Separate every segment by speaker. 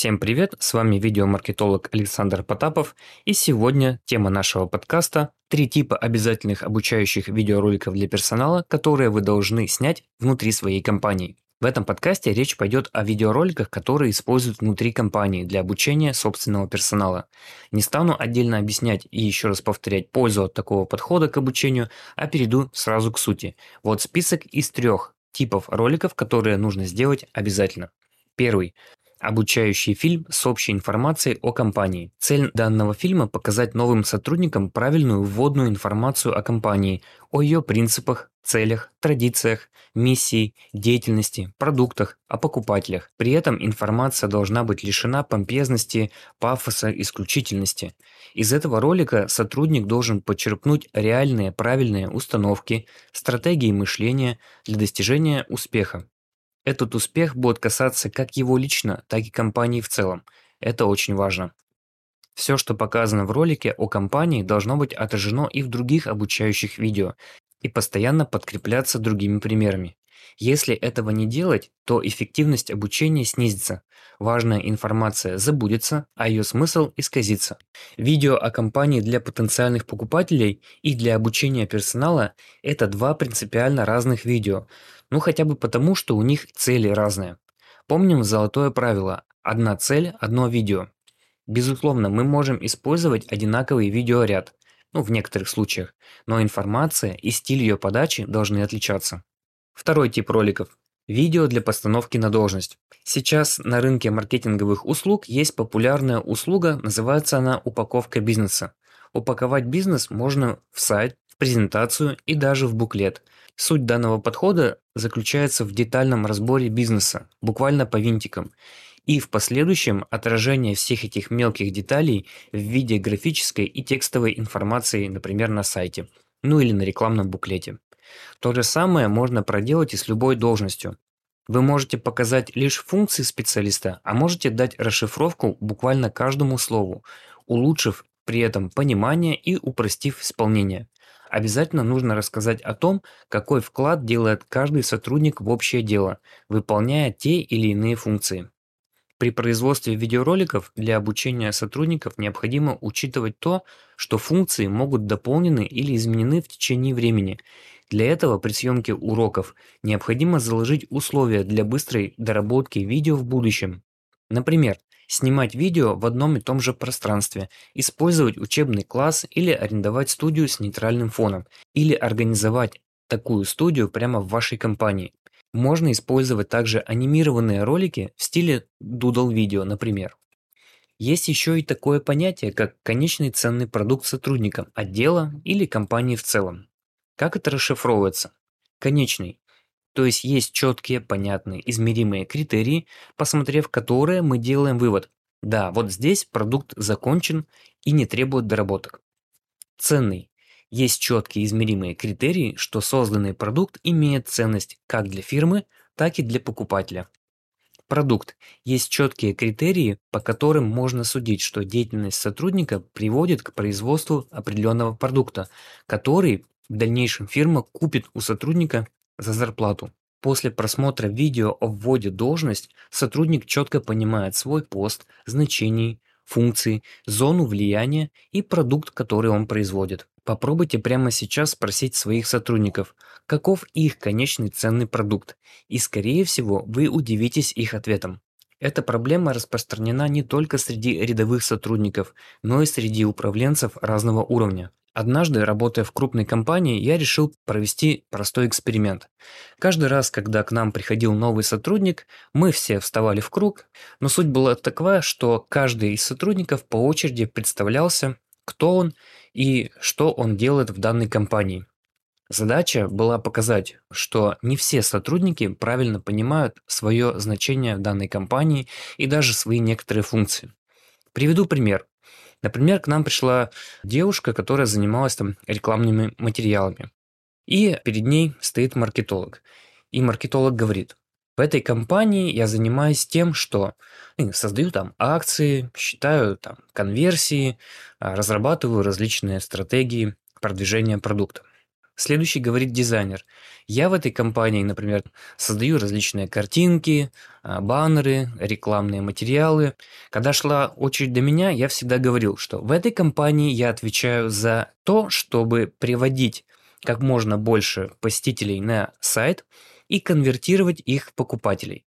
Speaker 1: Всем привет, с вами видеомаркетолог Александр Потапов, и сегодня тема нашего подкаста – три типа обязательных обучающих видеороликов для персонала, которые вы должны снять внутри своей компании. В этом подкасте речь пойдет о видеороликах, которые используют внутри компании для обучения собственного персонала. Не стану отдельно объяснять и еще раз повторять пользу от такого подхода к обучению, а перейду сразу к сути. Вот список из трех типов роликов, которые нужно сделать обязательно. Первый. Обучающий фильм с общей информацией о компании. Цель данного фильма – показать новым сотрудникам правильную вводную информацию о компании, о ее принципах, целях, традициях, миссии, деятельности, продуктах, о покупателях. При этом информация должна быть лишена помпезности, пафоса, исключительности. Из этого ролика сотрудник должен подчеркнуть реальные правильные установки, стратегии мышления для достижения успеха. Этот успех будет касаться как его лично, так и компании в целом. Это очень важно. Все, что показано в ролике о компании, должно быть отражено и в других обучающих видео и постоянно подкрепляться другими примерами. Если этого не делать, то эффективность обучения снизится, важная информация забудется, а ее смысл исказится. Видео о компании для потенциальных покупателей и для обучения персонала – это два принципиально разных видео, ну хотя бы потому, что у них цели разные. Помним золотое правило – одна цель – одно видео. Безусловно, мы можем использовать одинаковый видеоряд, ну в некоторых случаях, но информация и стиль ее подачи должны отличаться. Второй тип роликов – видео для постановки на должность. Сейчас на рынке маркетинговых услуг есть популярная услуга, называется она упаковка бизнеса. Упаковать бизнес можно в сайт, в презентацию и даже в буклет – Суть данного подхода заключается в детальном разборе бизнеса, буквально по винтикам, и в последующем отражении всех этих мелких деталей в виде графической и текстовой информации, например, на сайте, ну или на рекламном буклете. То же самое можно проделать и с любой должностью. Вы можете показать лишь функции специалиста, а можете дать расшифровку буквально каждому слову, улучшив при этом понимание и упростив исполнение обязательно нужно рассказать о том, какой вклад делает каждый сотрудник в общее дело, выполняя те или иные функции. При производстве видеороликов для обучения сотрудников необходимо учитывать то, что функции могут дополнены или изменены в течение времени. Для этого при съемке уроков необходимо заложить условия для быстрой доработки видео в будущем. Например, снимать видео в одном и том же пространстве, использовать учебный класс или арендовать студию с нейтральным фоном, или организовать такую студию прямо в вашей компании. Можно использовать также анимированные ролики в стиле Doodle видео, например. Есть еще и такое понятие, как конечный ценный продукт сотрудникам отдела или компании в целом. Как это расшифровывается? Конечный то есть есть четкие, понятные, измеримые критерии, посмотрев которые мы делаем вывод. Да, вот здесь продукт закончен и не требует доработок. Ценный. Есть четкие измеримые критерии, что созданный продукт имеет ценность как для фирмы, так и для покупателя. Продукт. Есть четкие критерии, по которым можно судить, что деятельность сотрудника приводит к производству определенного продукта, который в дальнейшем фирма купит у сотрудника за зарплату. После просмотра видео о вводе должность сотрудник четко понимает свой пост, значение, функции, зону влияния и продукт, который он производит. Попробуйте прямо сейчас спросить своих сотрудников, каков их конечный ценный продукт, и скорее всего вы удивитесь их ответом. Эта проблема распространена не только среди рядовых сотрудников, но и среди управленцев разного уровня. Однажды, работая в крупной компании, я решил провести простой эксперимент. Каждый раз, когда к нам приходил новый сотрудник, мы все вставали в круг, но суть была такова, что каждый из сотрудников по очереди представлялся, кто он и что он делает в данной компании. Задача была показать, что не все сотрудники правильно понимают свое значение в данной компании и даже свои некоторые функции. Приведу пример. Например, к нам пришла девушка, которая занималась там рекламными материалами. И перед ней стоит маркетолог. И маркетолог говорит, в этой компании я занимаюсь тем, что ну, создаю там акции, считаю там конверсии, а, разрабатываю различные стратегии продвижения продукта. Следующий говорит дизайнер. Я в этой компании, например, создаю различные картинки, а, баннеры, рекламные материалы. Когда шла очередь до меня, я всегда говорил, что в этой компании я отвечаю за то, чтобы приводить как можно больше посетителей на сайт и конвертировать их в покупателей.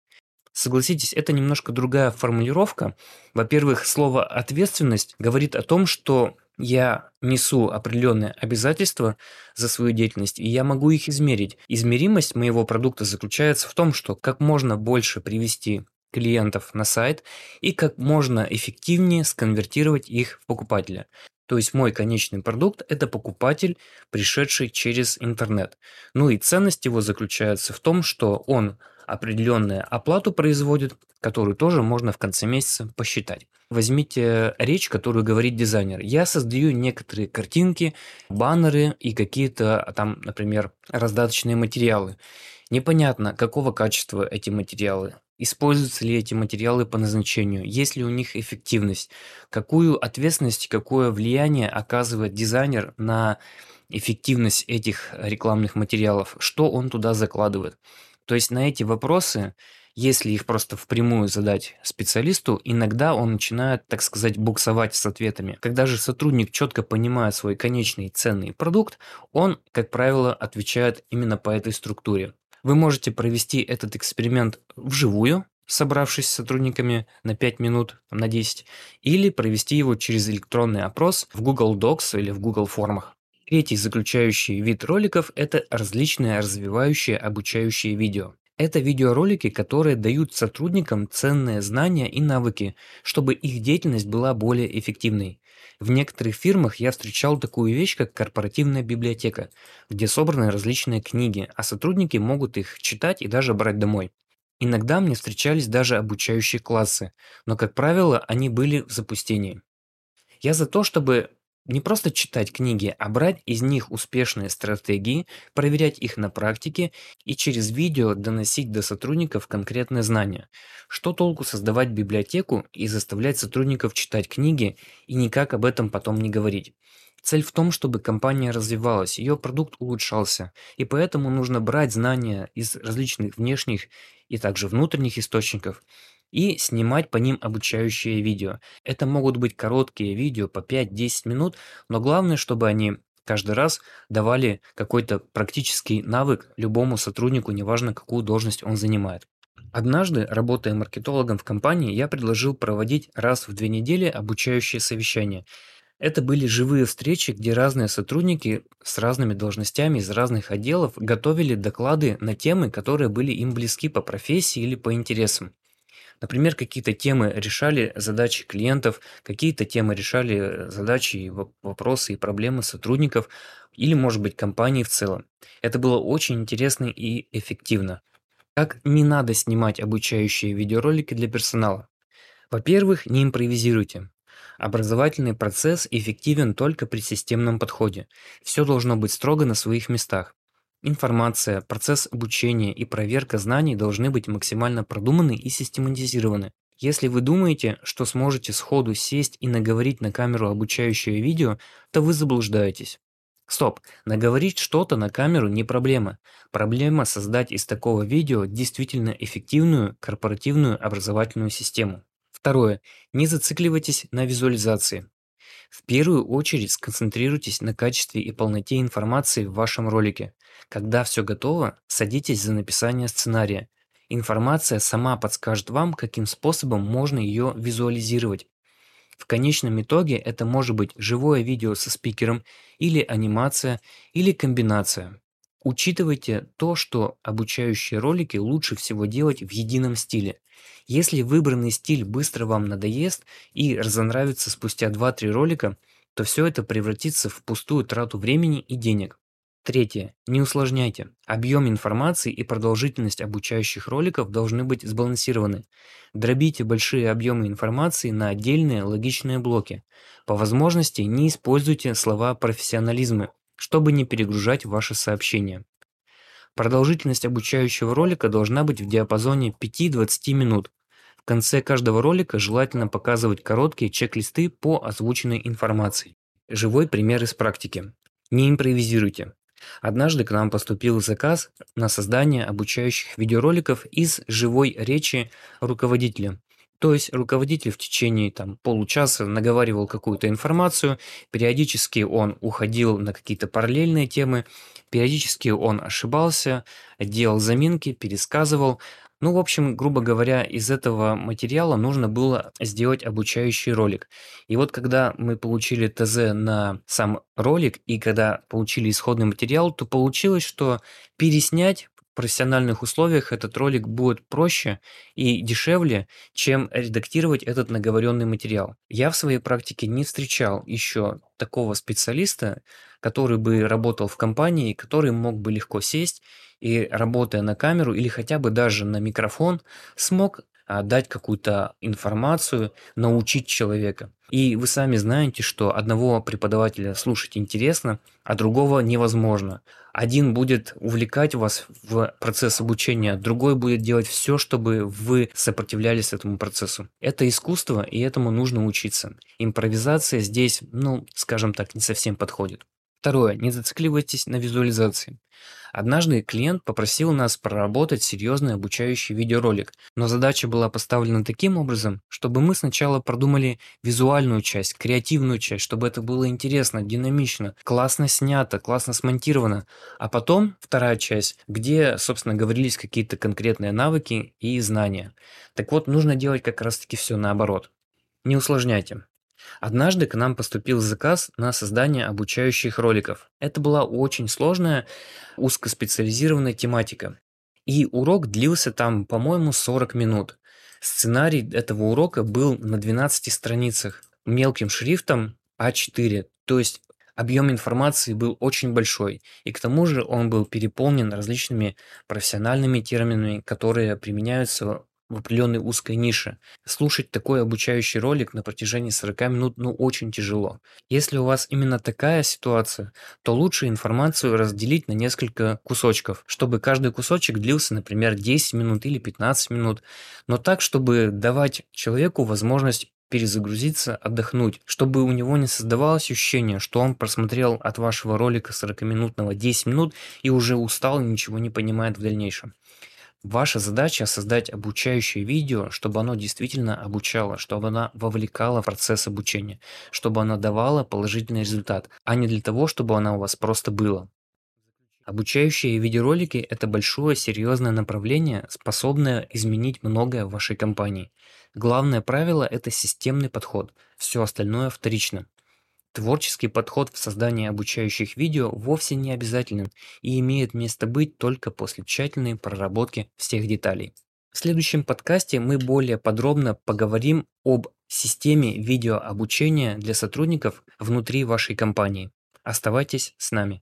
Speaker 1: Согласитесь, это немножко другая формулировка. Во-первых, слово «ответственность» говорит о том, что я несу определенные обязательства за свою деятельность, и я могу их измерить. Измеримость моего продукта заключается в том, что как можно больше привести клиентов на сайт и как можно эффективнее сконвертировать их в покупателя. То есть мой конечный продукт – это покупатель, пришедший через интернет. Ну и ценность его заключается в том, что он определенную оплату производит, которую тоже можно в конце месяца посчитать. Возьмите речь, которую говорит дизайнер. Я создаю некоторые картинки, баннеры и какие-то там, например, раздаточные материалы. Непонятно, какого качества эти материалы, используются ли эти материалы по назначению, есть ли у них эффективность, какую ответственность, какое влияние оказывает дизайнер на эффективность этих рекламных материалов, что он туда закладывает. То есть на эти вопросы, если их просто впрямую задать специалисту, иногда он начинает, так сказать, буксовать с ответами. Когда же сотрудник четко понимает свой конечный ценный продукт, он, как правило, отвечает именно по этой структуре. Вы можете провести этот эксперимент вживую, собравшись с сотрудниками на 5 минут, на 10, или провести его через электронный опрос в Google Docs или в Google формах. Третий заключающий вид роликов – это различные развивающие обучающие видео. Это видеоролики, которые дают сотрудникам ценные знания и навыки, чтобы их деятельность была более эффективной. В некоторых фирмах я встречал такую вещь, как корпоративная библиотека, где собраны различные книги, а сотрудники могут их читать и даже брать домой. Иногда мне встречались даже обучающие классы, но, как правило, они были в запустении. Я за то, чтобы не просто читать книги, а брать из них успешные стратегии, проверять их на практике и через видео доносить до сотрудников конкретные знания. Что толку создавать библиотеку и заставлять сотрудников читать книги и никак об этом потом не говорить? Цель в том, чтобы компания развивалась, ее продукт улучшался, и поэтому нужно брать знания из различных внешних и также внутренних источников и снимать по ним обучающие видео. Это могут быть короткие видео по 5-10 минут, но главное, чтобы они каждый раз давали какой-то практический навык любому сотруднику, неважно какую должность он занимает. Однажды, работая маркетологом в компании, я предложил проводить раз в две недели обучающие совещания. Это были живые встречи, где разные сотрудники с разными должностями из разных отделов готовили доклады на темы, которые были им близки по профессии или по интересам. Например, какие-то темы решали задачи клиентов, какие-то темы решали задачи, вопросы и проблемы сотрудников или, может быть, компании в целом. Это было очень интересно и эффективно. Как не надо снимать обучающие видеоролики для персонала? Во-первых, не импровизируйте. Образовательный процесс эффективен только при системном подходе. Все должно быть строго на своих местах. Информация, процесс обучения и проверка знаний должны быть максимально продуманы и систематизированы. Если вы думаете, что сможете сходу сесть и наговорить на камеру обучающее видео, то вы заблуждаетесь. Стоп, наговорить что-то на камеру не проблема. Проблема создать из такого видео действительно эффективную корпоративную образовательную систему. Второе. Не зацикливайтесь на визуализации. В первую очередь сконцентрируйтесь на качестве и полноте информации в вашем ролике. Когда все готово, садитесь за написание сценария. Информация сама подскажет вам, каким способом можно ее визуализировать. В конечном итоге это может быть живое видео со спикером, или анимация, или комбинация. Учитывайте то, что обучающие ролики лучше всего делать в едином стиле. Если выбранный стиль быстро вам надоест и разонравится спустя 2-3 ролика, то все это превратится в пустую трату времени и денег. Третье. Не усложняйте. Объем информации и продолжительность обучающих роликов должны быть сбалансированы. Дробите большие объемы информации на отдельные логичные блоки. По возможности не используйте слова профессионализмы, чтобы не перегружать ваши сообщения. Продолжительность обучающего ролика должна быть в диапазоне 5-20 минут. В конце каждого ролика желательно показывать короткие чек-листы по озвученной информации. Живой пример из практики. Не импровизируйте. Однажды к нам поступил заказ на создание обучающих видеороликов из живой речи руководителя. То есть руководитель в течение там, получаса наговаривал какую-то информацию, периодически он уходил на какие-то параллельные темы, периодически он ошибался, делал заминки, пересказывал. Ну, в общем, грубо говоря, из этого материала нужно было сделать обучающий ролик. И вот когда мы получили ТЗ на сам ролик и когда получили исходный материал, то получилось, что переснять профессиональных условиях этот ролик будет проще и дешевле, чем редактировать этот наговоренный материал. Я в своей практике не встречал еще такого специалиста, который бы работал в компании, который мог бы легко сесть и, работая на камеру или хотя бы даже на микрофон, смог дать какую-то информацию, научить человека. И вы сами знаете, что одного преподавателя слушать интересно, а другого невозможно. Один будет увлекать вас в процесс обучения, другой будет делать все, чтобы вы сопротивлялись этому процессу. Это искусство, и этому нужно учиться. Импровизация здесь, ну, скажем так, не совсем подходит. Второе. Не зацикливайтесь на визуализации. Однажды клиент попросил нас проработать серьезный обучающий видеоролик, но задача была поставлена таким образом, чтобы мы сначала продумали визуальную часть, креативную часть, чтобы это было интересно, динамично, классно снято, классно смонтировано, а потом вторая часть, где, собственно, говорились какие-то конкретные навыки и знания. Так вот, нужно делать как раз-таки все наоборот. Не усложняйте. Однажды к нам поступил заказ на создание обучающих роликов. Это была очень сложная, узкоспециализированная тематика. И урок длился там, по-моему, 40 минут. Сценарий этого урока был на 12 страницах, мелким шрифтом А4, то есть объем информации был очень большой, и к тому же он был переполнен различными профессиональными терминами, которые применяются в определенной узкой нише. Слушать такой обучающий ролик на протяжении 40 минут ну очень тяжело. Если у вас именно такая ситуация, то лучше информацию разделить на несколько кусочков, чтобы каждый кусочек длился, например, 10 минут или 15 минут, но так, чтобы давать человеку возможность перезагрузиться, отдохнуть, чтобы у него не создавалось ощущение, что он просмотрел от вашего ролика 40-минутного 10 минут и уже устал и ничего не понимает в дальнейшем. Ваша задача создать обучающее видео, чтобы оно действительно обучало, чтобы оно вовлекало в процесс обучения, чтобы оно давало положительный результат, а не для того, чтобы оно у вас просто было. Обучающие видеоролики – это большое серьезное направление, способное изменить многое в вашей компании. Главное правило – это системный подход, все остальное вторично. Творческий подход в создании обучающих видео вовсе не обязателен и имеет место быть только после тщательной проработки всех деталей. В следующем подкасте мы более подробно поговорим об системе видеообучения для сотрудников внутри вашей компании. Оставайтесь с нами.